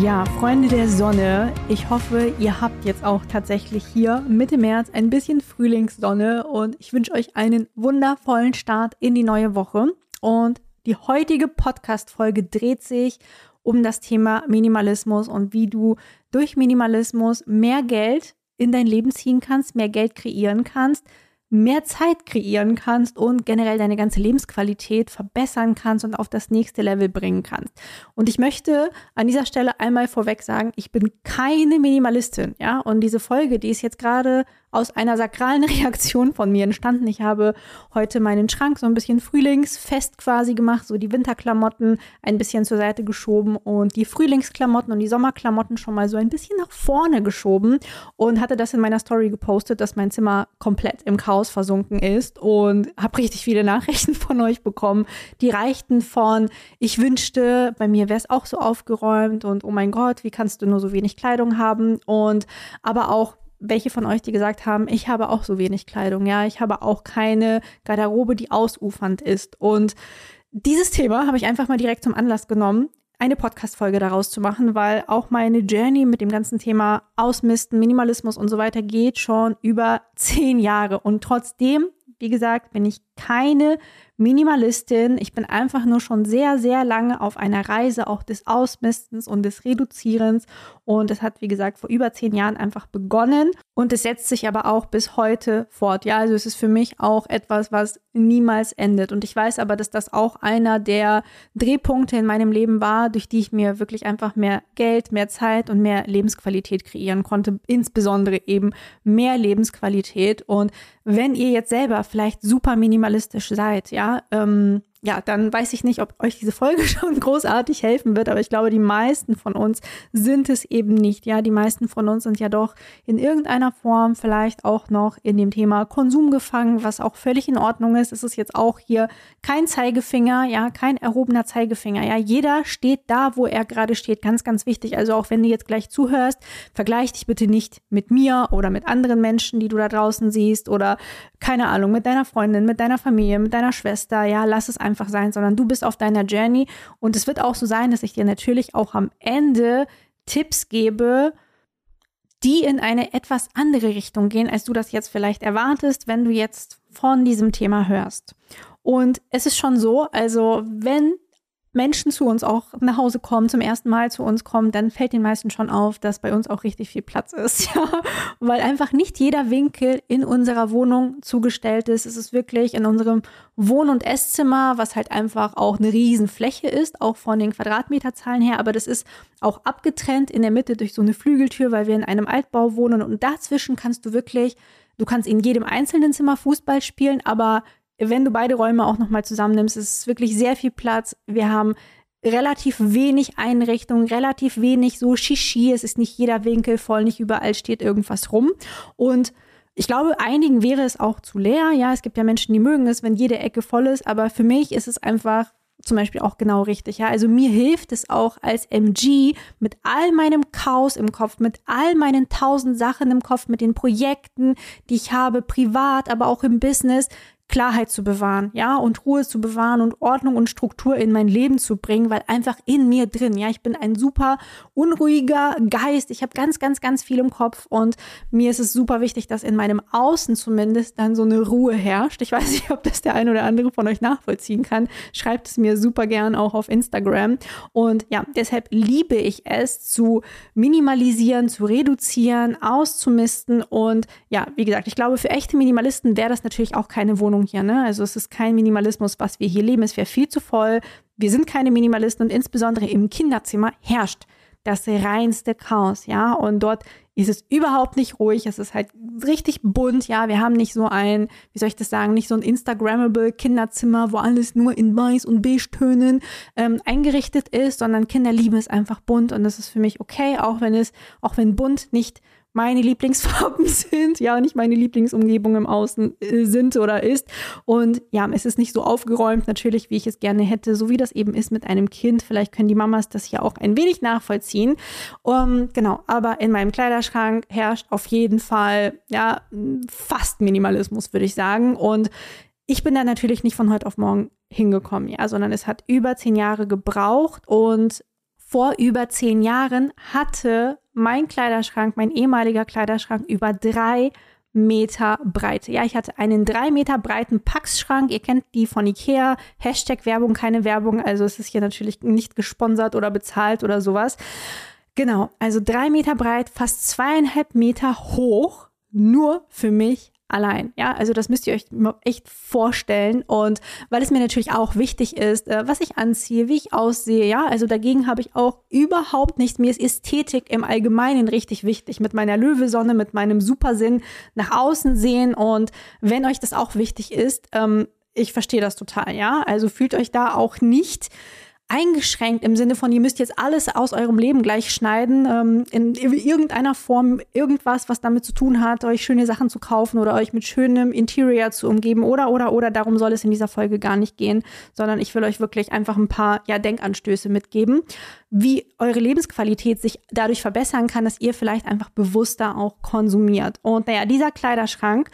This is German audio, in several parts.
Ja, Freunde der Sonne, ich hoffe, ihr habt jetzt auch tatsächlich hier Mitte März ein bisschen Frühlingssonne und ich wünsche euch einen wundervollen Start in die neue Woche. Und die heutige Podcast-Folge dreht sich um das Thema Minimalismus und wie du durch Minimalismus mehr Geld in dein Leben ziehen kannst, mehr Geld kreieren kannst, mehr Zeit kreieren kannst und generell deine ganze Lebensqualität verbessern kannst und auf das nächste Level bringen kannst. Und ich möchte an dieser Stelle einmal vorweg sagen, ich bin keine Minimalistin, ja, und diese Folge, die ist jetzt gerade aus einer sakralen Reaktion von mir entstanden. Ich habe heute meinen Schrank so ein bisschen frühlingsfest quasi gemacht, so die Winterklamotten ein bisschen zur Seite geschoben und die Frühlingsklamotten und die Sommerklamotten schon mal so ein bisschen nach vorne geschoben und hatte das in meiner Story gepostet, dass mein Zimmer komplett im Chaos versunken ist und habe richtig viele Nachrichten von euch bekommen. Die reichten von, ich wünschte, bei mir wäre es auch so aufgeräumt und oh mein Gott, wie kannst du nur so wenig Kleidung haben und aber auch welche von euch, die gesagt haben, ich habe auch so wenig Kleidung, ja, ich habe auch keine Garderobe, die ausufernd ist. Und dieses Thema habe ich einfach mal direkt zum Anlass genommen, eine Podcast-Folge daraus zu machen, weil auch meine Journey mit dem ganzen Thema Ausmisten, Minimalismus und so weiter geht schon über zehn Jahre. Und trotzdem, wie gesagt, bin ich keine Minimalistin. Ich bin einfach nur schon sehr, sehr lange auf einer Reise auch des Ausmistens und des Reduzierens. Und es hat, wie gesagt, vor über zehn Jahren einfach begonnen. Und es setzt sich aber auch bis heute fort. Ja, also es ist für mich auch etwas, was niemals endet. Und ich weiß aber, dass das auch einer der Drehpunkte in meinem Leben war, durch die ich mir wirklich einfach mehr Geld, mehr Zeit und mehr Lebensqualität kreieren konnte. Insbesondere eben mehr Lebensqualität. Und wenn ihr jetzt selber vielleicht super minimalistisch seid, ja, ähm, ja, dann weiß ich nicht, ob euch diese Folge schon großartig helfen wird, aber ich glaube, die meisten von uns sind es eben nicht. Ja, die meisten von uns sind ja doch in irgendeiner Form vielleicht auch noch in dem Thema Konsum gefangen, was auch völlig in Ordnung ist. Es ist jetzt auch hier kein Zeigefinger, ja, kein erhobener Zeigefinger. Ja, jeder steht da, wo er gerade steht. Ganz, ganz wichtig. Also auch wenn du jetzt gleich zuhörst, vergleich dich bitte nicht mit mir oder mit anderen Menschen, die du da draußen siehst oder keine Ahnung, mit deiner Freundin, mit deiner Familie, mit deiner Schwester. Ja, lass es einfach einfach sein, sondern du bist auf deiner Journey. Und es wird auch so sein, dass ich dir natürlich auch am Ende Tipps gebe, die in eine etwas andere Richtung gehen, als du das jetzt vielleicht erwartest, wenn du jetzt von diesem Thema hörst. Und es ist schon so, also wenn Menschen zu uns auch nach Hause kommen, zum ersten Mal zu uns kommen, dann fällt den meisten schon auf, dass bei uns auch richtig viel Platz ist, ja, weil einfach nicht jeder Winkel in unserer Wohnung zugestellt ist. Es ist wirklich in unserem Wohn- und Esszimmer, was halt einfach auch eine Riesenfläche ist, auch von den Quadratmeterzahlen her, aber das ist auch abgetrennt in der Mitte durch so eine Flügeltür, weil wir in einem Altbau wohnen. Und dazwischen kannst du wirklich, du kannst in jedem einzelnen Zimmer Fußball spielen, aber wenn du beide Räume auch nochmal zusammennimmst, ist es wirklich sehr viel Platz. Wir haben relativ wenig Einrichtung, relativ wenig so Shishi. Es ist nicht jeder Winkel voll, nicht überall steht irgendwas rum. Und ich glaube, einigen wäre es auch zu leer. Ja, es gibt ja Menschen, die mögen es, wenn jede Ecke voll ist. Aber für mich ist es einfach zum Beispiel auch genau richtig. Ja, also mir hilft es auch als MG mit all meinem Chaos im Kopf, mit all meinen tausend Sachen im Kopf, mit den Projekten, die ich habe, privat, aber auch im Business, Klarheit zu bewahren, ja, und Ruhe zu bewahren und Ordnung und Struktur in mein Leben zu bringen, weil einfach in mir drin, ja, ich bin ein super unruhiger Geist, ich habe ganz, ganz, ganz viel im Kopf und mir ist es super wichtig, dass in meinem Außen zumindest dann so eine Ruhe herrscht. Ich weiß nicht, ob das der ein oder andere von euch nachvollziehen kann. Schreibt es mir super gern auch auf Instagram. Und ja, deshalb liebe ich es zu minimalisieren, zu reduzieren, auszumisten und ja, wie gesagt, ich glaube, für echte Minimalisten wäre das natürlich auch keine Wohnung Wohnung hier. Ne? Also es ist kein Minimalismus, was wir hier leben. Es wäre viel zu voll. Wir sind keine Minimalisten und insbesondere im Kinderzimmer herrscht das reinste Chaos, ja. Und dort ist es überhaupt nicht ruhig. Es ist halt richtig bunt, ja. Wir haben nicht so ein, wie soll ich das sagen, nicht so ein Instagrammable Kinderzimmer, wo alles nur in weiß und beige Tönen ähm, eingerichtet ist, sondern Kinder lieben es einfach bunt und das ist für mich okay, auch wenn es, auch wenn bunt nicht meine Lieblingsfarben sind, ja, nicht meine Lieblingsumgebung im Außen äh, sind oder ist. Und ja, es ist nicht so aufgeräumt, natürlich, wie ich es gerne hätte, so wie das eben ist mit einem Kind. Vielleicht können die Mamas das ja auch ein wenig nachvollziehen. Um, genau, aber in meinem Kleiderschrank herrscht auf jeden Fall, ja, fast Minimalismus, würde ich sagen. Und ich bin da natürlich nicht von heute auf morgen hingekommen, ja, sondern es hat über zehn Jahre gebraucht und vor über zehn Jahren hatte mein Kleiderschrank, mein ehemaliger Kleiderschrank über drei Meter Breite. Ja, ich hatte einen drei Meter breiten Packschrank. Ihr kennt die von Ikea. Hashtag Werbung, keine Werbung. Also es ist hier natürlich nicht gesponsert oder bezahlt oder sowas. Genau, also drei Meter breit, fast zweieinhalb Meter hoch, nur für mich allein. Ja, also das müsst ihr euch echt vorstellen. Und weil es mir natürlich auch wichtig ist, äh, was ich anziehe, wie ich aussehe, ja, also dagegen habe ich auch überhaupt nichts. Mir ist Ästhetik im Allgemeinen richtig wichtig. Mit meiner Löwesonne, mit meinem Supersinn nach außen sehen. Und wenn euch das auch wichtig ist, ähm, ich verstehe das total, ja. Also fühlt euch da auch nicht eingeschränkt im Sinne von, ihr müsst jetzt alles aus eurem Leben gleich schneiden, ähm, in irgendeiner Form irgendwas, was damit zu tun hat, euch schöne Sachen zu kaufen oder euch mit schönem Interior zu umgeben oder, oder, oder. Darum soll es in dieser Folge gar nicht gehen, sondern ich will euch wirklich einfach ein paar, ja, Denkanstöße mitgeben, wie eure Lebensqualität sich dadurch verbessern kann, dass ihr vielleicht einfach bewusster auch konsumiert. Und naja, dieser Kleiderschrank,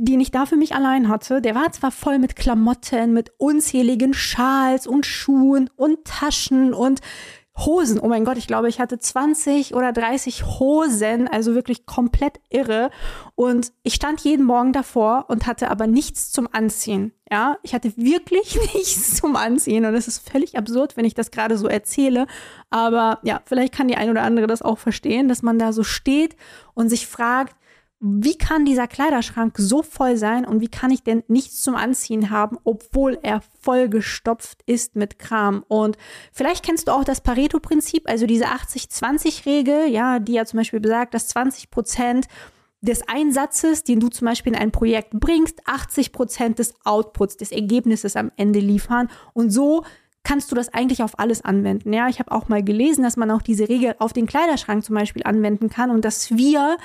den ich da für mich allein hatte, der war zwar voll mit Klamotten, mit unzähligen Schals und Schuhen und Taschen und Hosen. Oh mein Gott, ich glaube, ich hatte 20 oder 30 Hosen, also wirklich komplett irre. Und ich stand jeden Morgen davor und hatte aber nichts zum Anziehen. Ja, ich hatte wirklich nichts zum Anziehen und es ist völlig absurd, wenn ich das gerade so erzähle. Aber ja, vielleicht kann die ein oder andere das auch verstehen, dass man da so steht und sich fragt, wie kann dieser Kleiderschrank so voll sein und wie kann ich denn nichts zum Anziehen haben, obwohl er vollgestopft ist mit Kram? Und vielleicht kennst du auch das Pareto-Prinzip, also diese 80-20-Regel, ja, die ja zum Beispiel besagt, dass 20 Prozent des Einsatzes, den du zum Beispiel in ein Projekt bringst, 80 Prozent des Outputs, des Ergebnisses am Ende liefern. Und so kannst du das eigentlich auf alles anwenden. Ja, ich habe auch mal gelesen, dass man auch diese Regel auf den Kleiderschrank zum Beispiel anwenden kann und dass wir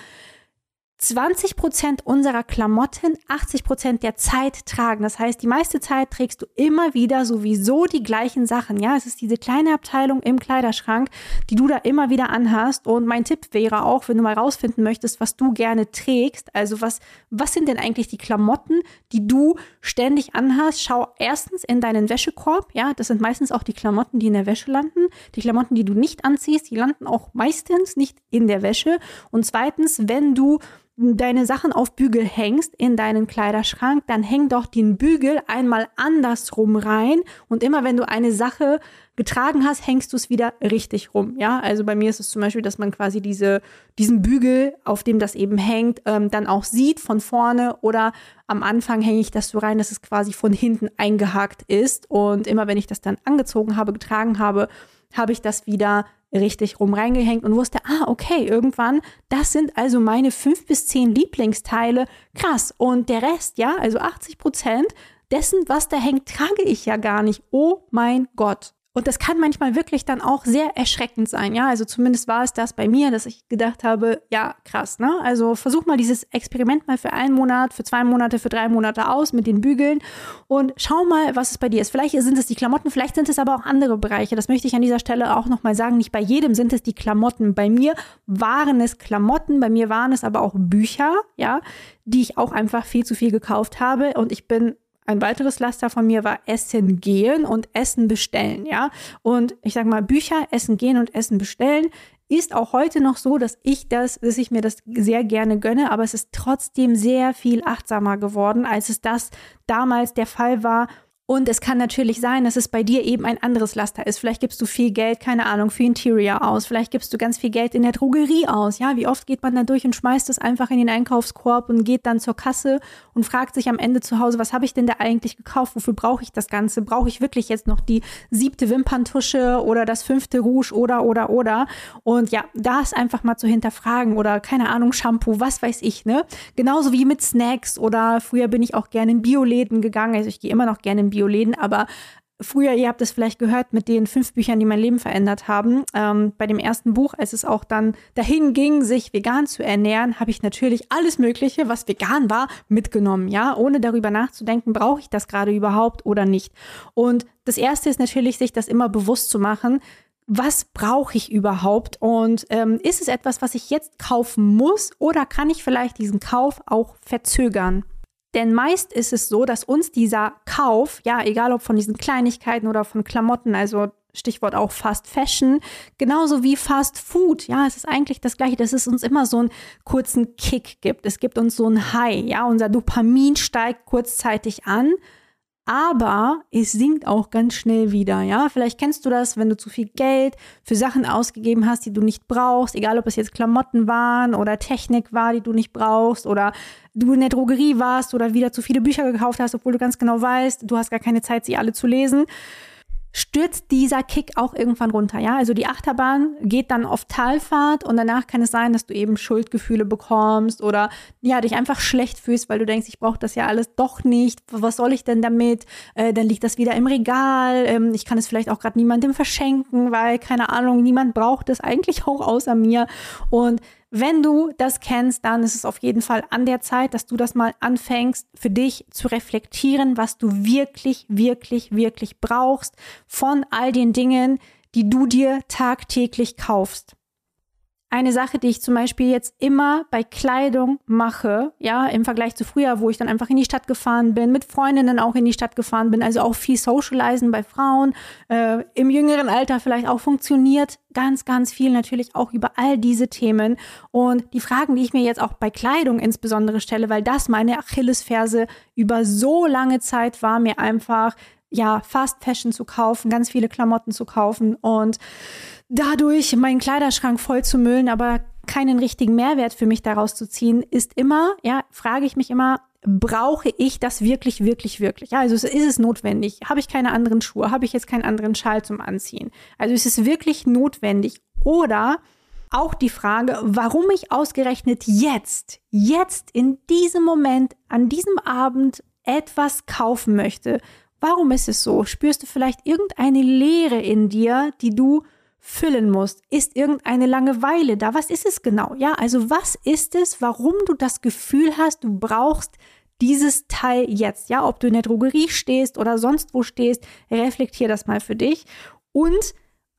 20 Prozent unserer Klamotten 80 Prozent der Zeit tragen. Das heißt, die meiste Zeit trägst du immer wieder sowieso die gleichen Sachen. Ja, es ist diese kleine Abteilung im Kleiderschrank, die du da immer wieder anhast. Und mein Tipp wäre auch, wenn du mal rausfinden möchtest, was du gerne trägst. Also was, was sind denn eigentlich die Klamotten, die du ständig anhast? Schau erstens in deinen Wäschekorb. Ja, das sind meistens auch die Klamotten, die in der Wäsche landen. Die Klamotten, die du nicht anziehst, die landen auch meistens nicht in der Wäsche. Und zweitens, wenn du deine Sachen auf Bügel hängst in deinen Kleiderschrank, dann häng doch den Bügel einmal andersrum rein und immer wenn du eine Sache getragen hast, hängst du es wieder richtig rum. Ja, also bei mir ist es zum Beispiel, dass man quasi diese, diesen Bügel, auf dem das eben hängt, ähm, dann auch sieht von vorne oder am Anfang hänge ich das so rein, dass es quasi von hinten eingehakt ist und immer wenn ich das dann angezogen habe, getragen habe, habe ich das wieder richtig rum reingehängt und wusste, ah, okay, irgendwann, das sind also meine fünf bis zehn Lieblingsteile. Krass. Und der Rest, ja, also 80 Prozent dessen, was da hängt, trage ich ja gar nicht. Oh mein Gott. Und das kann manchmal wirklich dann auch sehr erschreckend sein, ja. Also zumindest war es das bei mir, dass ich gedacht habe, ja, krass, ne? Also versuch mal dieses Experiment mal für einen Monat, für zwei Monate, für drei Monate aus mit den Bügeln und schau mal, was es bei dir ist. Vielleicht sind es die Klamotten, vielleicht sind es aber auch andere Bereiche. Das möchte ich an dieser Stelle auch nochmal sagen. Nicht bei jedem sind es die Klamotten. Bei mir waren es Klamotten, bei mir waren es aber auch Bücher, ja, die ich auch einfach viel zu viel gekauft habe. Und ich bin ein weiteres Laster von mir war Essen gehen und Essen bestellen, ja. Und ich sag mal, Bücher, Essen gehen und Essen bestellen ist auch heute noch so, dass ich das, dass ich mir das sehr gerne gönne, aber es ist trotzdem sehr viel achtsamer geworden, als es das damals der Fall war. Und es kann natürlich sein, dass es bei dir eben ein anderes Laster ist. Vielleicht gibst du viel Geld, keine Ahnung, für Interior aus. Vielleicht gibst du ganz viel Geld in der Drogerie aus. Ja, wie oft geht man da durch und schmeißt es einfach in den Einkaufskorb und geht dann zur Kasse und fragt sich am Ende zu Hause, was habe ich denn da eigentlich gekauft? Wofür brauche ich das Ganze? Brauche ich wirklich jetzt noch die siebte Wimperntusche oder das fünfte Rouge oder, oder, oder? Und ja, da ist einfach mal zu hinterfragen oder keine Ahnung, Shampoo, was weiß ich, ne? Genauso wie mit Snacks oder früher bin ich auch gerne in Bioläden gegangen. Also ich gehe immer noch gerne in Bioläden, aber früher, ihr habt es vielleicht gehört, mit den fünf Büchern, die mein Leben verändert haben. Ähm, bei dem ersten Buch, als es auch dann dahin ging, sich vegan zu ernähren, habe ich natürlich alles Mögliche, was vegan war, mitgenommen, ja, ohne darüber nachzudenken, brauche ich das gerade überhaupt oder nicht. Und das erste ist natürlich, sich das immer bewusst zu machen. Was brauche ich überhaupt? Und ähm, ist es etwas, was ich jetzt kaufen muss oder kann ich vielleicht diesen Kauf auch verzögern? Denn meist ist es so, dass uns dieser Kauf, ja, egal ob von diesen Kleinigkeiten oder von Klamotten, also Stichwort auch Fast Fashion, genauso wie Fast Food. Ja, es ist eigentlich das Gleiche, dass es uns immer so einen kurzen Kick gibt. Es gibt uns so ein High. Ja, unser Dopamin steigt kurzzeitig an aber es sinkt auch ganz schnell wieder, ja. Vielleicht kennst du das, wenn du zu viel Geld für Sachen ausgegeben hast, die du nicht brauchst, egal ob es jetzt Klamotten waren oder Technik war, die du nicht brauchst oder du in der Drogerie warst oder wieder zu viele Bücher gekauft hast, obwohl du ganz genau weißt, du hast gar keine Zeit, sie alle zu lesen stürzt dieser Kick auch irgendwann runter. Ja, also die Achterbahn geht dann auf Talfahrt und danach kann es sein, dass du eben Schuldgefühle bekommst oder ja, dich einfach schlecht fühlst, weil du denkst, ich brauche das ja alles doch nicht. Was soll ich denn damit? Äh, dann liegt das wieder im Regal. Ähm, ich kann es vielleicht auch gerade niemandem verschenken, weil keine Ahnung, niemand braucht es eigentlich auch außer mir. Und wenn du das kennst, dann ist es auf jeden Fall an der Zeit, dass du das mal anfängst, für dich zu reflektieren, was du wirklich, wirklich, wirklich brauchst von all den Dingen, die du dir tagtäglich kaufst eine Sache, die ich zum Beispiel jetzt immer bei Kleidung mache, ja, im Vergleich zu früher, wo ich dann einfach in die Stadt gefahren bin, mit Freundinnen auch in die Stadt gefahren bin, also auch viel Socializen bei Frauen, äh, im jüngeren Alter vielleicht auch funktioniert ganz, ganz viel natürlich auch über all diese Themen. Und die Fragen, die ich mir jetzt auch bei Kleidung insbesondere stelle, weil das meine Achillesferse über so lange Zeit war, mir einfach ja, Fast Fashion zu kaufen, ganz viele Klamotten zu kaufen und dadurch meinen Kleiderschrank voll zu müllen, aber keinen richtigen Mehrwert für mich daraus zu ziehen, ist immer, ja, frage ich mich immer, brauche ich das wirklich, wirklich, wirklich? Ja, also ist es notwendig? Habe ich keine anderen Schuhe? Habe ich jetzt keinen anderen Schal zum Anziehen? Also ist es wirklich notwendig? Oder auch die Frage, warum ich ausgerechnet jetzt, jetzt in diesem Moment, an diesem Abend etwas kaufen möchte. Warum ist es so? Spürst du vielleicht irgendeine Leere in dir, die du füllen musst? Ist irgendeine Langeweile da? Was ist es genau? Ja, also was ist es, warum du das Gefühl hast, du brauchst dieses Teil jetzt? Ja, ob du in der Drogerie stehst oder sonst wo stehst, reflektier das mal für dich. Und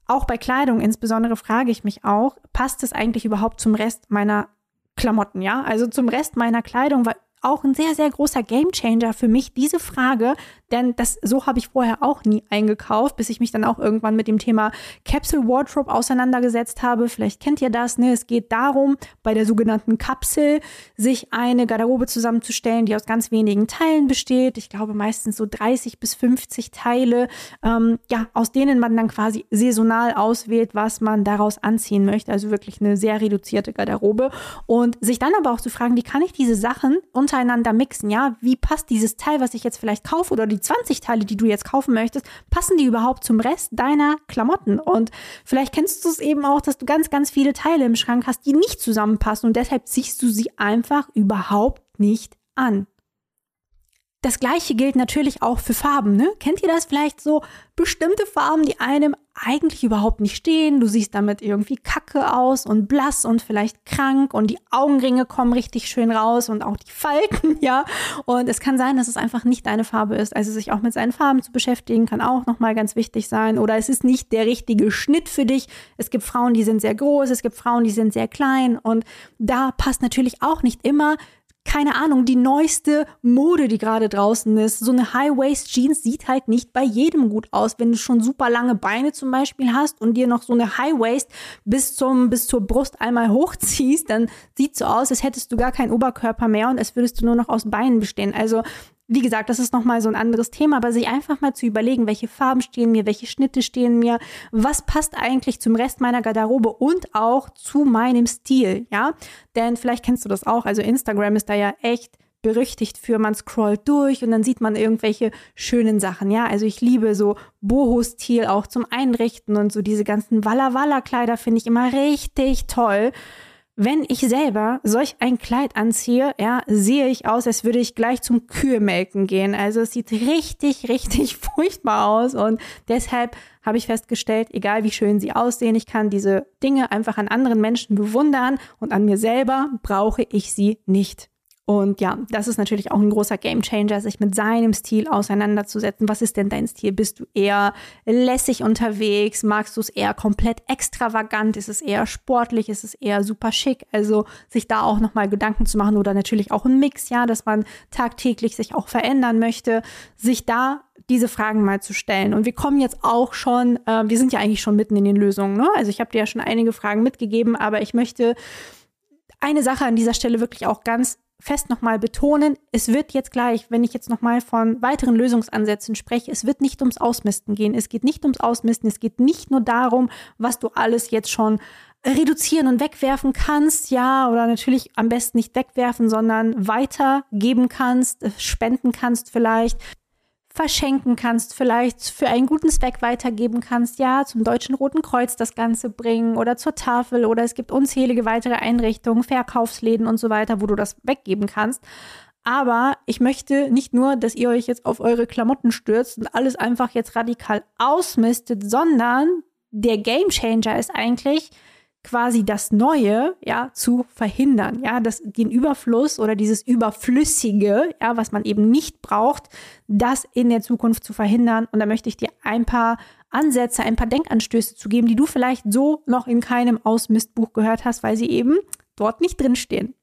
auch bei Kleidung insbesondere frage ich mich auch, passt es eigentlich überhaupt zum Rest meiner Klamotten, ja? Also zum Rest meiner Kleidung, weil auch ein sehr, sehr großer Gamechanger für mich, diese Frage, denn das, so habe ich vorher auch nie eingekauft, bis ich mich dann auch irgendwann mit dem Thema Capsule Wardrobe auseinandergesetzt habe. Vielleicht kennt ihr das, ne? Es geht darum, bei der sogenannten Kapsel sich eine Garderobe zusammenzustellen, die aus ganz wenigen Teilen besteht. Ich glaube meistens so 30 bis 50 Teile, ähm, ja, aus denen man dann quasi saisonal auswählt, was man daraus anziehen möchte. Also wirklich eine sehr reduzierte Garderobe. Und sich dann aber auch zu fragen, wie kann ich diese Sachen unter untereinander mixen, ja? Wie passt dieses Teil, was ich jetzt vielleicht kaufe oder die 20 Teile, die du jetzt kaufen möchtest, passen die überhaupt zum Rest deiner Klamotten? Und vielleicht kennst du es eben auch, dass du ganz, ganz viele Teile im Schrank hast, die nicht zusammenpassen und deshalb ziehst du sie einfach überhaupt nicht an. Das gleiche gilt natürlich auch für Farben. Ne? Kennt ihr das vielleicht so? Bestimmte Farben, die einem eigentlich überhaupt nicht stehen. Du siehst damit irgendwie kacke aus und blass und vielleicht krank und die Augenringe kommen richtig schön raus und auch die Falten, ja. Und es kann sein, dass es einfach nicht deine Farbe ist. Also sich auch mit seinen Farben zu beschäftigen, kann auch nochmal ganz wichtig sein. Oder es ist nicht der richtige Schnitt für dich. Es gibt Frauen, die sind sehr groß, es gibt Frauen, die sind sehr klein. Und da passt natürlich auch nicht immer keine Ahnung, die neueste Mode, die gerade draußen ist. So eine High-Waist-Jeans sieht halt nicht bei jedem gut aus. Wenn du schon super lange Beine zum Beispiel hast und dir noch so eine High-Waist bis zum, bis zur Brust einmal hochziehst, dann sieht so aus, als hättest du gar keinen Oberkörper mehr und als würdest du nur noch aus Beinen bestehen. Also wie gesagt, das ist nochmal so ein anderes Thema, aber sich einfach mal zu überlegen, welche Farben stehen mir, welche Schnitte stehen mir, was passt eigentlich zum Rest meiner Garderobe und auch zu meinem Stil, ja? Denn vielleicht kennst du das auch, also Instagram ist da ja echt berüchtigt für, man scrollt durch und dann sieht man irgendwelche schönen Sachen, ja. Also ich liebe so Boho-Stil auch zum Einrichten und so diese ganzen Walla Walla Kleider finde ich immer richtig toll. Wenn ich selber solch ein Kleid anziehe, ja, sehe ich aus, als würde ich gleich zum Kühlmelken gehen. Also es sieht richtig, richtig furchtbar aus und deshalb habe ich festgestellt, egal wie schön sie aussehen, ich kann diese Dinge einfach an anderen Menschen bewundern und an mir selber brauche ich sie nicht. Und ja, das ist natürlich auch ein großer Gamechanger, sich mit seinem Stil auseinanderzusetzen. Was ist denn dein Stil? Bist du eher lässig unterwegs? Magst du es eher komplett extravagant? Ist es eher sportlich? Ist es eher super schick? Also sich da auch nochmal Gedanken zu machen oder natürlich auch ein Mix, ja, dass man tagtäglich sich auch verändern möchte, sich da diese Fragen mal zu stellen. Und wir kommen jetzt auch schon, äh, wir sind ja eigentlich schon mitten in den Lösungen. Ne? Also ich habe dir ja schon einige Fragen mitgegeben, aber ich möchte eine Sache an dieser Stelle wirklich auch ganz fest nochmal betonen, es wird jetzt gleich, wenn ich jetzt nochmal von weiteren Lösungsansätzen spreche, es wird nicht ums Ausmisten gehen. Es geht nicht ums Ausmisten. Es geht nicht nur darum, was du alles jetzt schon reduzieren und wegwerfen kannst, ja, oder natürlich am besten nicht wegwerfen, sondern weitergeben kannst, spenden kannst vielleicht verschenken kannst, vielleicht für einen guten Zweck weitergeben kannst, ja, zum Deutschen Roten Kreuz das Ganze bringen oder zur Tafel oder es gibt unzählige weitere Einrichtungen, Verkaufsläden und so weiter, wo du das weggeben kannst. Aber ich möchte nicht nur, dass ihr euch jetzt auf eure Klamotten stürzt und alles einfach jetzt radikal ausmistet, sondern der Gamechanger ist eigentlich, quasi das Neue, ja, zu verhindern, ja, das, den Überfluss oder dieses Überflüssige, ja, was man eben nicht braucht, das in der Zukunft zu verhindern. Und da möchte ich dir ein paar Ansätze, ein paar Denkanstöße zu geben, die du vielleicht so noch in keinem Ausmistbuch gehört hast, weil sie eben dort nicht drinstehen.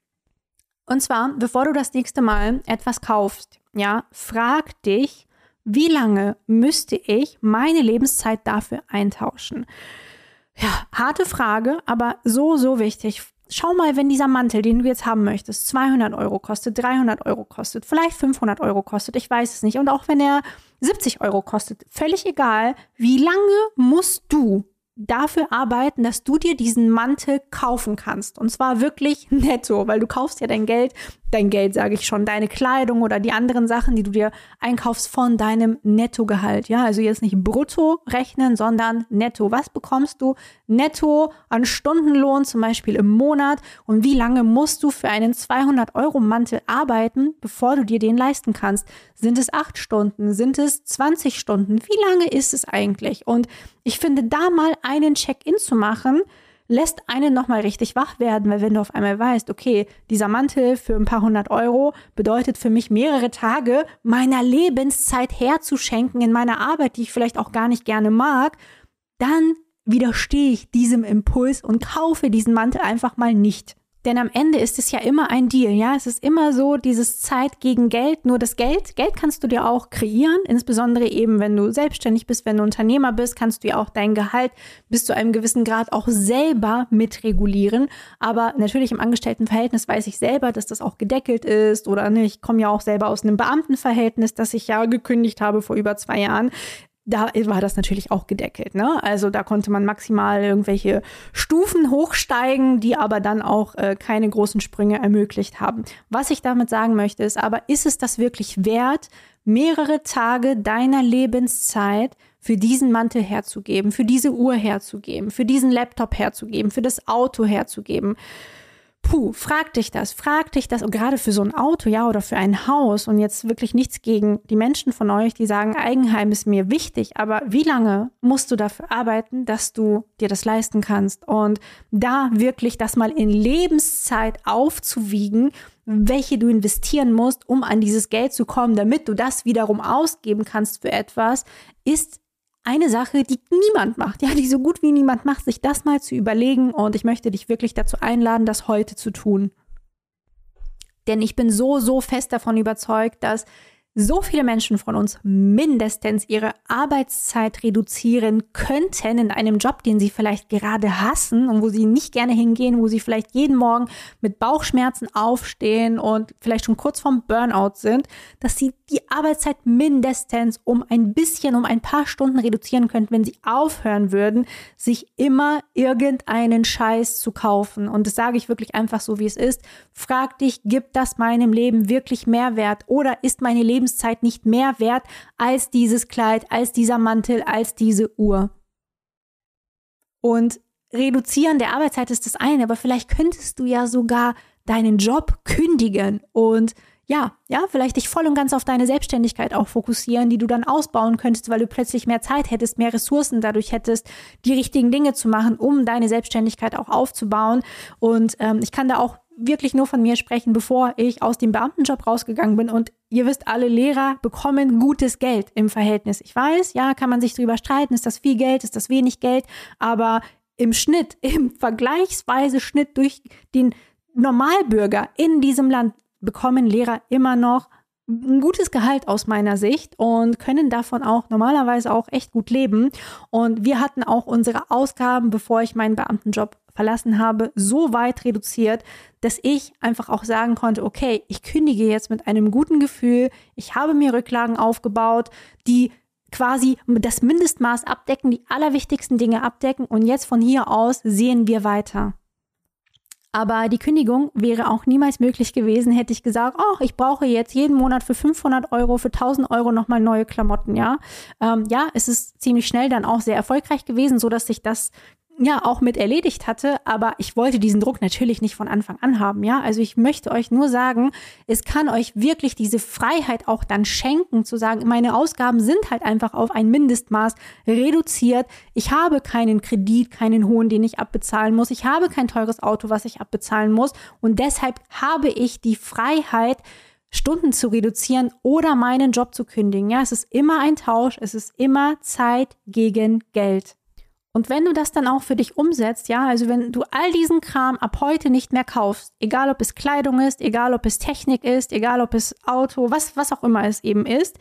Und zwar, bevor du das nächste Mal etwas kaufst, ja, frag dich, wie lange müsste ich meine Lebenszeit dafür eintauschen? Ja, harte Frage, aber so, so wichtig. Schau mal, wenn dieser Mantel, den du jetzt haben möchtest, 200 Euro kostet, 300 Euro kostet, vielleicht 500 Euro kostet, ich weiß es nicht. Und auch wenn er 70 Euro kostet, völlig egal, wie lange musst du dafür arbeiten, dass du dir diesen Mantel kaufen kannst. Und zwar wirklich netto, weil du kaufst ja dein Geld, dein Geld sage ich schon, deine Kleidung oder die anderen Sachen, die du dir einkaufst von deinem Nettogehalt. Ja, also jetzt nicht brutto rechnen, sondern netto. Was bekommst du netto an Stundenlohn zum Beispiel im Monat? Und wie lange musst du für einen 200 Euro Mantel arbeiten, bevor du dir den leisten kannst? Sind es acht Stunden? Sind es 20 Stunden? Wie lange ist es eigentlich? Und ich finde, da mal einen Check-in zu machen, lässt einen nochmal richtig wach werden, weil wenn du auf einmal weißt, okay, dieser Mantel für ein paar hundert Euro bedeutet für mich mehrere Tage meiner Lebenszeit herzuschenken in meiner Arbeit, die ich vielleicht auch gar nicht gerne mag, dann widerstehe ich diesem Impuls und kaufe diesen Mantel einfach mal nicht. Denn am Ende ist es ja immer ein Deal, ja. Es ist immer so dieses Zeit gegen Geld. Nur das Geld, Geld kannst du dir auch kreieren. Insbesondere eben, wenn du selbstständig bist, wenn du Unternehmer bist, kannst du ja auch dein Gehalt bis zu einem gewissen Grad auch selber mitregulieren. Aber natürlich im Angestelltenverhältnis weiß ich selber, dass das auch gedeckelt ist. Oder ne, ich komme ja auch selber aus einem Beamtenverhältnis, das ich ja gekündigt habe vor über zwei Jahren da war das natürlich auch gedeckelt. Ne? Also da konnte man maximal irgendwelche Stufen hochsteigen, die aber dann auch äh, keine großen Sprünge ermöglicht haben. Was ich damit sagen möchte, ist aber, ist es das wirklich wert, mehrere Tage deiner Lebenszeit für diesen Mantel herzugeben, für diese Uhr herzugeben, für diesen Laptop herzugeben, für das Auto herzugeben? Puh, frag dich das, frag dich das, und gerade für so ein Auto, ja, oder für ein Haus und jetzt wirklich nichts gegen die Menschen von euch, die sagen, Eigenheim ist mir wichtig, aber wie lange musst du dafür arbeiten, dass du dir das leisten kannst? Und da wirklich das mal in Lebenszeit aufzuwiegen, welche du investieren musst, um an dieses Geld zu kommen, damit du das wiederum ausgeben kannst für etwas, ist eine Sache, die niemand macht, ja, die so gut wie niemand macht, sich das mal zu überlegen und ich möchte dich wirklich dazu einladen, das heute zu tun. Denn ich bin so, so fest davon überzeugt, dass so viele Menschen von uns mindestens ihre Arbeitszeit reduzieren könnten in einem Job, den sie vielleicht gerade hassen und wo sie nicht gerne hingehen, wo sie vielleicht jeden Morgen mit Bauchschmerzen aufstehen und vielleicht schon kurz vorm Burnout sind, dass sie die Arbeitszeit mindestens um ein bisschen, um ein paar Stunden reduzieren könnten, wenn sie aufhören würden, sich immer irgendeinen Scheiß zu kaufen. Und das sage ich wirklich einfach so, wie es ist. Frag dich, gibt das meinem Leben wirklich Mehrwert oder ist meine Lebens Lebenszeit nicht mehr wert als dieses Kleid, als dieser Mantel, als diese Uhr. Und reduzieren der Arbeitszeit ist das eine, aber vielleicht könntest du ja sogar deinen Job kündigen und ja, ja, vielleicht dich voll und ganz auf deine Selbstständigkeit auch fokussieren, die du dann ausbauen könntest, weil du plötzlich mehr Zeit hättest, mehr Ressourcen dadurch hättest, die richtigen Dinge zu machen, um deine Selbstständigkeit auch aufzubauen. Und ähm, ich kann da auch wirklich nur von mir sprechen, bevor ich aus dem Beamtenjob rausgegangen bin. Und ihr wisst, alle Lehrer bekommen gutes Geld im Verhältnis. Ich weiß, ja, kann man sich darüber streiten, ist das viel Geld, ist das wenig Geld, aber im Schnitt, im vergleichsweise Schnitt durch den Normalbürger in diesem Land bekommen Lehrer immer noch ein gutes Gehalt aus meiner Sicht und können davon auch normalerweise auch echt gut leben. Und wir hatten auch unsere Ausgaben, bevor ich meinen Beamtenjob verlassen habe, so weit reduziert, dass ich einfach auch sagen konnte, okay, ich kündige jetzt mit einem guten Gefühl, ich habe mir Rücklagen aufgebaut, die quasi das Mindestmaß abdecken, die allerwichtigsten Dinge abdecken und jetzt von hier aus sehen wir weiter. Aber die Kündigung wäre auch niemals möglich gewesen, hätte ich gesagt, oh, ich brauche jetzt jeden Monat für 500 Euro, für 1000 Euro nochmal neue Klamotten, ja. Ähm, ja, es ist ziemlich schnell dann auch sehr erfolgreich gewesen, so dass sich das ja auch mit erledigt hatte, aber ich wollte diesen Druck natürlich nicht von Anfang an haben, ja? Also ich möchte euch nur sagen, es kann euch wirklich diese Freiheit auch dann schenken zu sagen, meine Ausgaben sind halt einfach auf ein Mindestmaß reduziert. Ich habe keinen Kredit, keinen hohen, den ich abbezahlen muss. Ich habe kein teures Auto, was ich abbezahlen muss und deshalb habe ich die Freiheit Stunden zu reduzieren oder meinen Job zu kündigen. Ja, es ist immer ein Tausch, es ist immer Zeit gegen Geld. Und wenn du das dann auch für dich umsetzt, ja, also wenn du all diesen Kram ab heute nicht mehr kaufst, egal ob es Kleidung ist, egal ob es Technik ist, egal ob es Auto, was, was auch immer es eben ist,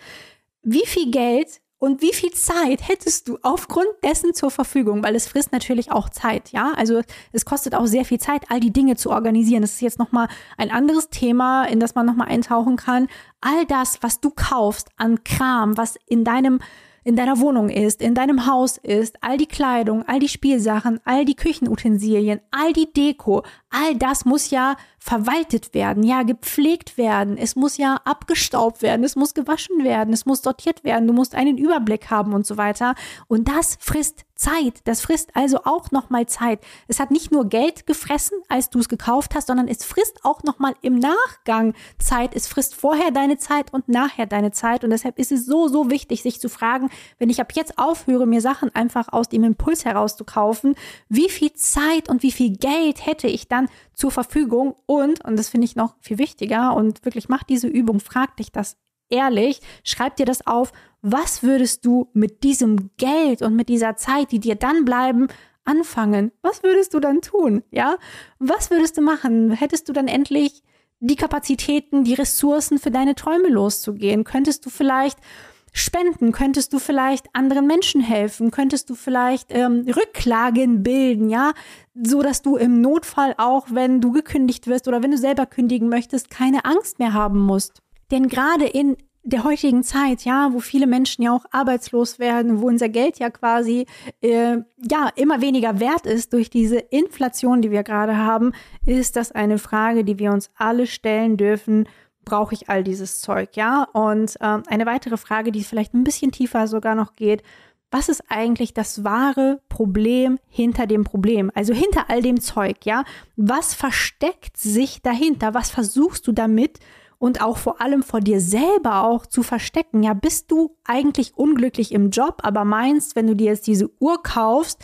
wie viel Geld und wie viel Zeit hättest du aufgrund dessen zur Verfügung? Weil es frisst natürlich auch Zeit, ja. Also es kostet auch sehr viel Zeit, all die Dinge zu organisieren. Das ist jetzt nochmal ein anderes Thema, in das man nochmal eintauchen kann. All das, was du kaufst an Kram, was in deinem in deiner Wohnung ist, in deinem Haus ist, all die Kleidung, all die Spielsachen, all die Küchenutensilien, all die Deko, all das muss ja verwaltet werden, ja, gepflegt werden, es muss ja abgestaubt werden, es muss gewaschen werden, es muss sortiert werden, du musst einen Überblick haben und so weiter. Und das frisst Zeit. Das frisst also auch nochmal Zeit. Es hat nicht nur Geld gefressen, als du es gekauft hast, sondern es frisst auch nochmal im Nachgang Zeit. Es frisst vorher deine Zeit und nachher deine Zeit. Und deshalb ist es so, so wichtig, sich zu fragen, wenn ich ab jetzt aufhöre, mir Sachen einfach aus dem Impuls heraus zu kaufen, wie viel Zeit und wie viel Geld hätte ich dann zur Verfügung? Und, und das finde ich noch viel wichtiger und wirklich mach diese Übung, frag dich das ehrlich, schreib dir das auf, was würdest du mit diesem Geld und mit dieser Zeit, die dir dann bleiben, anfangen? Was würdest du dann tun? Ja? Was würdest du machen? Hättest du dann endlich die Kapazitäten, die Ressourcen für deine Träume loszugehen? Könntest du vielleicht spenden? Könntest du vielleicht anderen Menschen helfen? Könntest du vielleicht ähm, Rücklagen bilden, ja, so dass du im Notfall auch, wenn du gekündigt wirst oder wenn du selber kündigen möchtest, keine Angst mehr haben musst? Denn gerade in der heutigen Zeit, ja, wo viele Menschen ja auch arbeitslos werden, wo unser Geld ja quasi äh, ja immer weniger wert ist durch diese Inflation, die wir gerade haben, ist das eine Frage, die wir uns alle stellen dürfen. Brauche ich all dieses Zeug, ja? Und äh, eine weitere Frage, die vielleicht ein bisschen tiefer sogar noch geht: Was ist eigentlich das wahre Problem hinter dem Problem? Also hinter all dem Zeug, ja? Was versteckt sich dahinter? Was versuchst du damit? Und auch vor allem vor dir selber auch zu verstecken. Ja, bist du eigentlich unglücklich im Job, aber meinst, wenn du dir jetzt diese Uhr kaufst,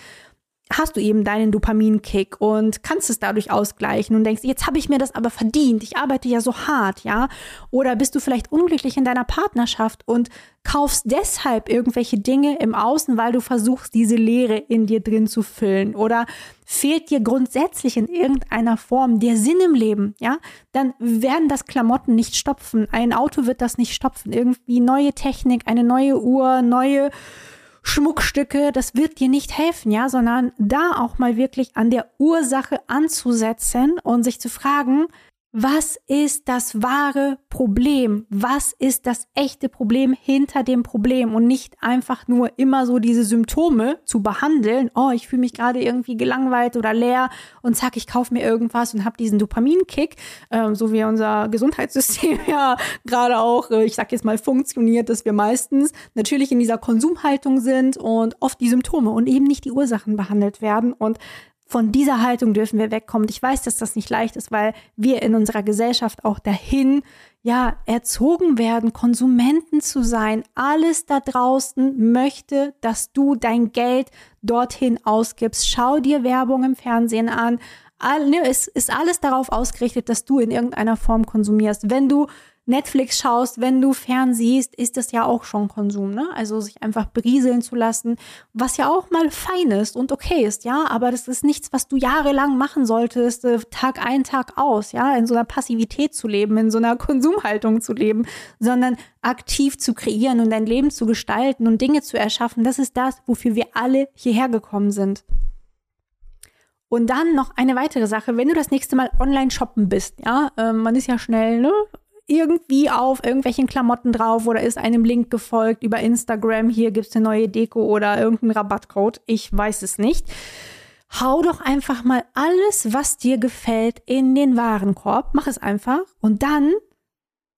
hast du eben deinen Dopaminkick und kannst es dadurch ausgleichen und denkst, jetzt habe ich mir das aber verdient, ich arbeite ja so hart, ja? Oder bist du vielleicht unglücklich in deiner Partnerschaft und kaufst deshalb irgendwelche Dinge im Außen, weil du versuchst, diese Leere in dir drin zu füllen? Oder fehlt dir grundsätzlich in irgendeiner Form der Sinn im Leben, ja? Dann werden das Klamotten nicht stopfen, ein Auto wird das nicht stopfen, irgendwie neue Technik, eine neue Uhr, neue Schmuckstücke, das wird dir nicht helfen, ja, sondern da auch mal wirklich an der Ursache anzusetzen und sich zu fragen, was ist das wahre Problem? Was ist das echte Problem hinter dem Problem? Und nicht einfach nur immer so diese Symptome zu behandeln. Oh, ich fühle mich gerade irgendwie gelangweilt oder leer und zack, ich kaufe mir irgendwas und habe diesen Dopaminkick, ähm, so wie unser Gesundheitssystem ja gerade auch, äh, ich sag jetzt mal, funktioniert, dass wir meistens natürlich in dieser Konsumhaltung sind und oft die Symptome und eben nicht die Ursachen behandelt werden. Und von dieser Haltung dürfen wir wegkommen. Ich weiß, dass das nicht leicht ist, weil wir in unserer Gesellschaft auch dahin, ja, erzogen werden, Konsumenten zu sein. Alles da draußen möchte, dass du dein Geld dorthin ausgibst. Schau dir Werbung im Fernsehen an. All, ne, es ist alles darauf ausgerichtet, dass du in irgendeiner Form konsumierst. Wenn du Netflix schaust, wenn du fernsiehst, ist das ja auch schon Konsum, ne? Also sich einfach berieseln zu lassen, was ja auch mal fein ist und okay ist, ja, aber das ist nichts, was du jahrelang machen solltest, äh, Tag ein, Tag aus, ja, in so einer Passivität zu leben, in so einer Konsumhaltung zu leben, sondern aktiv zu kreieren und dein Leben zu gestalten und Dinge zu erschaffen. Das ist das, wofür wir alle hierher gekommen sind. Und dann noch eine weitere Sache, wenn du das nächste Mal online shoppen bist, ja, äh, man ist ja schnell, ne, irgendwie auf irgendwelchen Klamotten drauf oder ist einem Link gefolgt über Instagram, hier gibt es eine neue Deko oder irgendeinen Rabattcode. Ich weiß es nicht. Hau doch einfach mal alles, was dir gefällt, in den Warenkorb. Mach es einfach und dann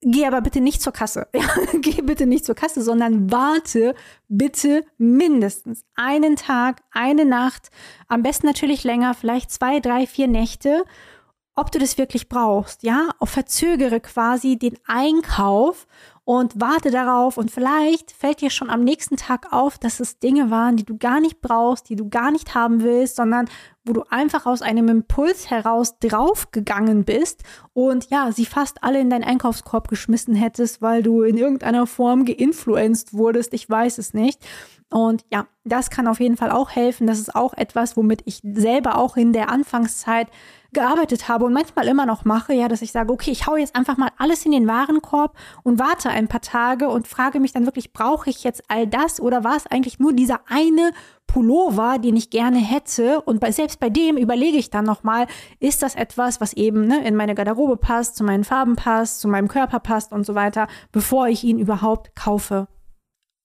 geh aber bitte nicht zur Kasse. Ja, geh bitte nicht zur Kasse, sondern warte bitte mindestens einen Tag, eine Nacht, am besten natürlich länger, vielleicht zwei, drei, vier Nächte ob du das wirklich brauchst, ja, verzögere quasi den Einkauf und warte darauf und vielleicht fällt dir schon am nächsten Tag auf, dass es Dinge waren, die du gar nicht brauchst, die du gar nicht haben willst, sondern wo du einfach aus einem Impuls heraus draufgegangen bist und ja, sie fast alle in deinen Einkaufskorb geschmissen hättest, weil du in irgendeiner Form geinfluenced wurdest, ich weiß es nicht. Und ja, das kann auf jeden Fall auch helfen. Das ist auch etwas, womit ich selber auch in der Anfangszeit gearbeitet habe und manchmal immer noch mache, ja, dass ich sage, okay, ich hau jetzt einfach mal alles in den Warenkorb und warte ein paar Tage und frage mich dann wirklich, brauche ich jetzt all das oder war es eigentlich nur dieser eine Pullover, den ich gerne hätte und bei, selbst bei dem überlege ich dann nochmal, ist das etwas, was eben ne, in meine Garderobe passt, zu meinen Farben passt, zu meinem Körper passt und so weiter, bevor ich ihn überhaupt kaufe.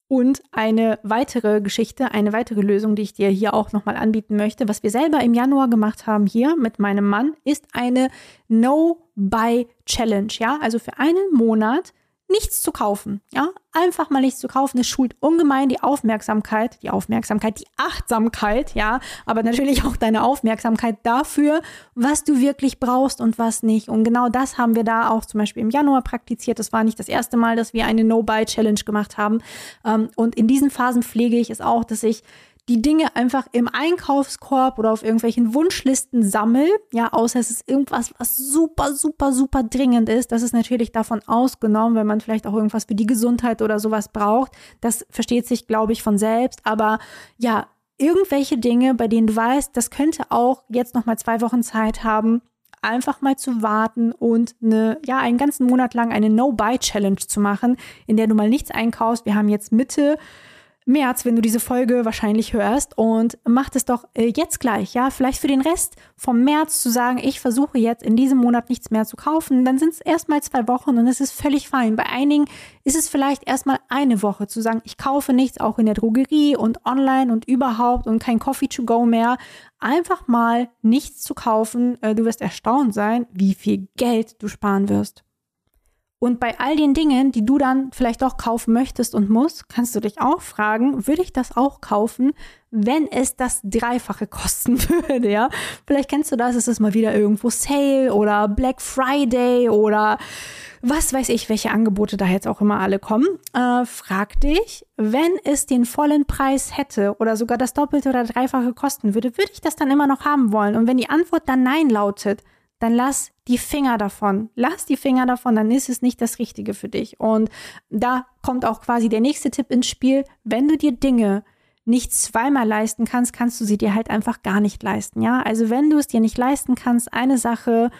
Und eine weitere Geschichte, eine weitere Lösung, die ich dir hier auch nochmal anbieten möchte, was wir selber im Januar gemacht haben hier mit meinem Mann, ist eine No-Buy-Challenge. Ja, also für einen Monat nichts zu kaufen. Ja, einfach mal nichts zu kaufen. Es schult ungemein die Aufmerksamkeit, die Aufmerksamkeit, die Achtsamkeit, ja, aber natürlich auch deine Aufmerksamkeit dafür, was du wirklich brauchst und was nicht. Und genau das haben wir da auch zum Beispiel im Januar praktiziert. Das war nicht das erste Mal, dass wir eine No-Buy-Challenge gemacht haben. Ähm, und in diesen Phasen pflege ich es auch, dass ich die Dinge einfach im Einkaufskorb oder auf irgendwelchen Wunschlisten sammel. Ja, außer es ist irgendwas, was super, super, super dringend ist. Das ist natürlich davon ausgenommen, wenn man vielleicht auch irgendwas für die Gesundheit oder sowas braucht. Das versteht sich, glaube ich, von selbst. Aber ja, irgendwelche Dinge, bei denen du weißt, das könnte auch jetzt noch mal zwei Wochen Zeit haben, einfach mal zu warten und eine, ja, einen ganzen Monat lang eine No-Buy-Challenge zu machen, in der du mal nichts einkaufst. Wir haben jetzt Mitte März, wenn du diese Folge wahrscheinlich hörst und mach das doch äh, jetzt gleich, ja, vielleicht für den Rest vom März zu sagen, ich versuche jetzt in diesem Monat nichts mehr zu kaufen, dann sind es erstmal zwei Wochen und es ist völlig fein. Bei einigen ist es vielleicht erstmal eine Woche zu sagen, ich kaufe nichts, auch in der Drogerie und online und überhaupt und kein Coffee to go mehr. Einfach mal nichts zu kaufen. Äh, du wirst erstaunt sein, wie viel Geld du sparen wirst. Und bei all den Dingen, die du dann vielleicht doch kaufen möchtest und musst, kannst du dich auch fragen, würde ich das auch kaufen, wenn es das Dreifache kosten würde, ja? Vielleicht kennst du das, es ist mal wieder irgendwo Sale oder Black Friday oder was weiß ich, welche Angebote da jetzt auch immer alle kommen. Äh, frag dich, wenn es den vollen Preis hätte oder sogar das Doppelte oder Dreifache kosten würde, würde ich das dann immer noch haben wollen? Und wenn die Antwort dann Nein lautet, dann lass die Finger davon. Lass die Finger davon, dann ist es nicht das Richtige für dich. Und da kommt auch quasi der nächste Tipp ins Spiel. Wenn du dir Dinge nicht zweimal leisten kannst, kannst du sie dir halt einfach gar nicht leisten. Ja, also wenn du es dir nicht leisten kannst, eine Sache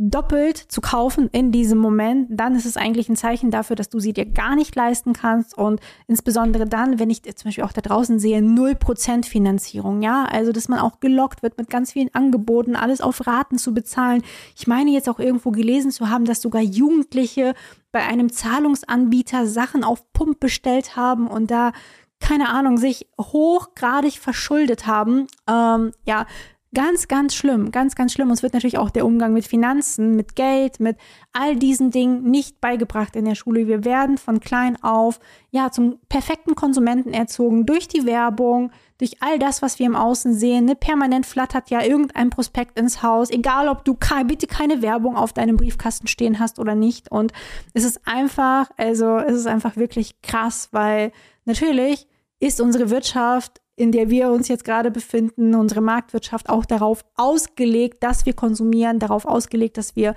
doppelt zu kaufen in diesem Moment, dann ist es eigentlich ein Zeichen dafür, dass du sie dir gar nicht leisten kannst und insbesondere dann, wenn ich zum Beispiel auch da draußen sehe, 0% Finanzierung, ja, also dass man auch gelockt wird mit ganz vielen Angeboten, alles auf Raten zu bezahlen. Ich meine jetzt auch irgendwo gelesen zu haben, dass sogar Jugendliche bei einem Zahlungsanbieter Sachen auf Pump bestellt haben und da keine Ahnung, sich hochgradig verschuldet haben. Ähm, ja, Ganz, ganz schlimm, ganz, ganz schlimm. Uns wird natürlich auch der Umgang mit Finanzen, mit Geld, mit all diesen Dingen nicht beigebracht in der Schule. Wir werden von klein auf, ja, zum perfekten Konsumenten erzogen durch die Werbung, durch all das, was wir im Außen sehen. Ne? Permanent flattert ja irgendein Prospekt ins Haus, egal ob du bitte keine Werbung auf deinem Briefkasten stehen hast oder nicht. Und es ist einfach, also es ist einfach wirklich krass, weil natürlich ist unsere Wirtschaft in der wir uns jetzt gerade befinden, unsere Marktwirtschaft auch darauf ausgelegt, dass wir konsumieren, darauf ausgelegt, dass wir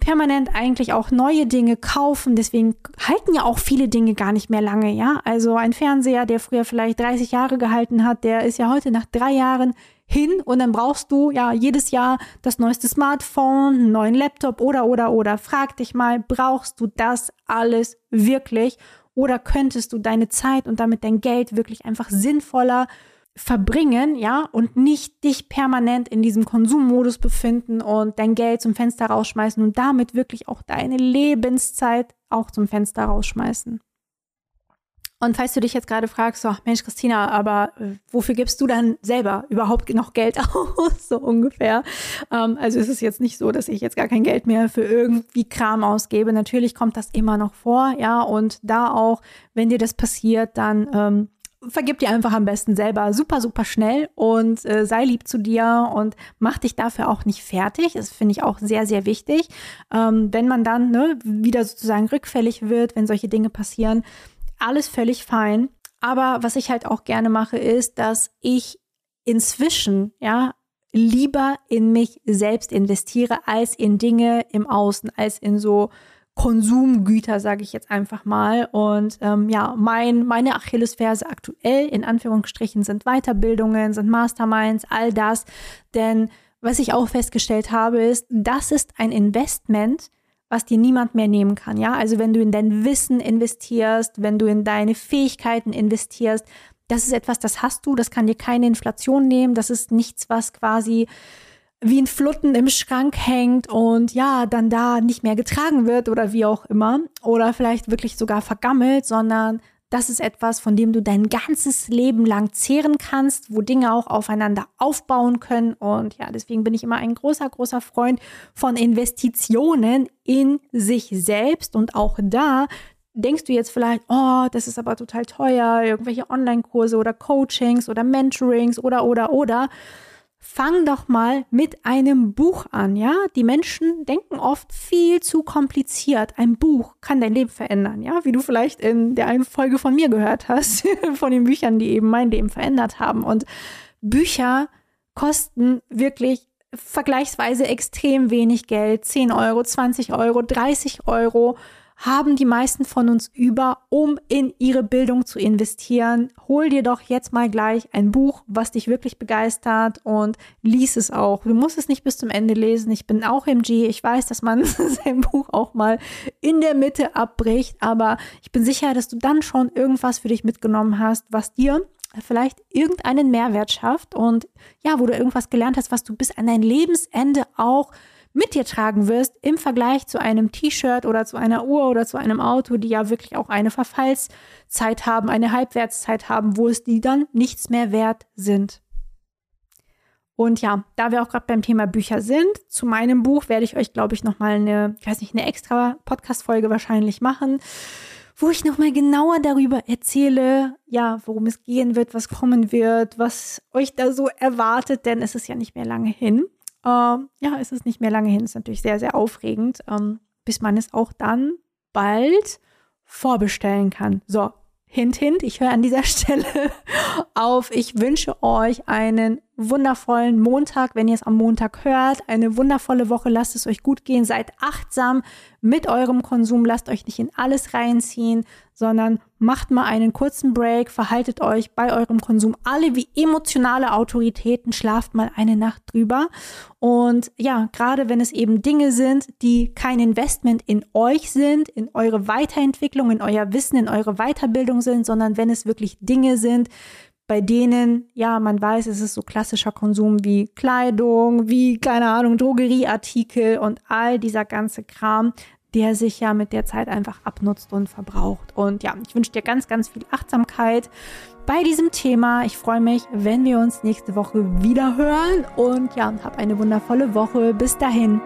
permanent eigentlich auch neue Dinge kaufen. Deswegen halten ja auch viele Dinge gar nicht mehr lange, ja. Also ein Fernseher, der früher vielleicht 30 Jahre gehalten hat, der ist ja heute nach drei Jahren hin und dann brauchst du ja jedes Jahr das neueste Smartphone, einen neuen Laptop oder oder oder. Frag dich mal, brauchst du das alles wirklich? Oder könntest du deine Zeit und damit dein Geld wirklich einfach sinnvoller verbringen, ja, und nicht dich permanent in diesem Konsummodus befinden und dein Geld zum Fenster rausschmeißen und damit wirklich auch deine Lebenszeit auch zum Fenster rausschmeißen. Und falls du dich jetzt gerade fragst, so, Mensch, Christina, aber äh, wofür gibst du dann selber überhaupt noch Geld aus, so ungefähr? Ähm, also ist es jetzt nicht so, dass ich jetzt gar kein Geld mehr für irgendwie Kram ausgebe. Natürlich kommt das immer noch vor, ja, und da auch, wenn dir das passiert, dann ähm, vergib dir einfach am besten selber super, super schnell und äh, sei lieb zu dir und mach dich dafür auch nicht fertig. Das finde ich auch sehr, sehr wichtig. Ähm, wenn man dann ne, wieder sozusagen rückfällig wird, wenn solche Dinge passieren, alles völlig fein. Aber was ich halt auch gerne mache, ist, dass ich inzwischen, ja, lieber in mich selbst investiere als in Dinge im Außen, als in so Konsumgüter, sage ich jetzt einfach mal. Und ähm, ja, mein, meine Achillesferse aktuell in Anführungsstrichen sind Weiterbildungen, sind Masterminds, all das. Denn was ich auch festgestellt habe, ist, das ist ein Investment, was dir niemand mehr nehmen kann. Ja, also wenn du in dein Wissen investierst, wenn du in deine Fähigkeiten investierst, das ist etwas, das hast du, das kann dir keine Inflation nehmen, das ist nichts, was quasi wie ein Flutten im Schrank hängt und ja, dann da nicht mehr getragen wird oder wie auch immer oder vielleicht wirklich sogar vergammelt, sondern das ist etwas, von dem du dein ganzes Leben lang zehren kannst, wo Dinge auch aufeinander aufbauen können. Und ja, deswegen bin ich immer ein großer, großer Freund von Investitionen in sich selbst. Und auch da denkst du jetzt vielleicht, oh, das ist aber total teuer, irgendwelche Online-Kurse oder Coachings oder Mentorings oder, oder, oder fang doch mal mit einem Buch an, ja? Die Menschen denken oft viel zu kompliziert. Ein Buch kann dein Leben verändern, ja? Wie du vielleicht in der einen Folge von mir gehört hast, von den Büchern, die eben mein Leben verändert haben. Und Bücher kosten wirklich vergleichsweise extrem wenig Geld. 10 Euro, 20 Euro, 30 Euro haben die meisten von uns über, um in ihre Bildung zu investieren. Hol dir doch jetzt mal gleich ein Buch, was dich wirklich begeistert und lies es auch. Du musst es nicht bis zum Ende lesen. Ich bin auch MG. Ich weiß, dass man sein Buch auch mal in der Mitte abbricht, aber ich bin sicher, dass du dann schon irgendwas für dich mitgenommen hast, was dir vielleicht irgendeinen Mehrwert schafft und ja, wo du irgendwas gelernt hast, was du bis an dein Lebensende auch mit dir tragen wirst im Vergleich zu einem T-Shirt oder zu einer Uhr oder zu einem Auto, die ja wirklich auch eine Verfallszeit haben, eine Halbwertszeit haben, wo es die dann nichts mehr wert sind. Und ja, da wir auch gerade beim Thema Bücher sind, zu meinem Buch werde ich euch, glaube ich, nochmal eine, ich weiß nicht, eine extra Podcast-Folge wahrscheinlich machen, wo ich nochmal genauer darüber erzähle, ja, worum es gehen wird, was kommen wird, was euch da so erwartet, denn es ist ja nicht mehr lange hin. Ähm, ja, es ist nicht mehr lange hin, ist natürlich sehr, sehr aufregend, ähm, bis man es auch dann bald vorbestellen kann. So, Hint, hint, ich höre an dieser Stelle auf. Ich wünsche euch einen wundervollen Montag, wenn ihr es am Montag hört. Eine wundervolle Woche. Lasst es euch gut gehen. Seid achtsam mit eurem Konsum. Lasst euch nicht in alles reinziehen, sondern macht mal einen kurzen Break. Verhaltet euch bei eurem Konsum alle wie emotionale Autoritäten. Schlaft mal eine Nacht drüber. Und ja, gerade wenn es eben Dinge sind, die kein Investment in euch sind, in eure Weiterentwicklung, in euer Wissen, in eure Weiterbildung sind, sondern wenn es wirklich Dinge sind, bei denen, ja, man weiß, es ist so klassischer Konsum wie Kleidung, wie, keine Ahnung, Drogerieartikel und all dieser ganze Kram, der sich ja mit der Zeit einfach abnutzt und verbraucht. Und ja, ich wünsche dir ganz, ganz viel Achtsamkeit bei diesem Thema. Ich freue mich, wenn wir uns nächste Woche wieder hören und ja, hab eine wundervolle Woche. Bis dahin.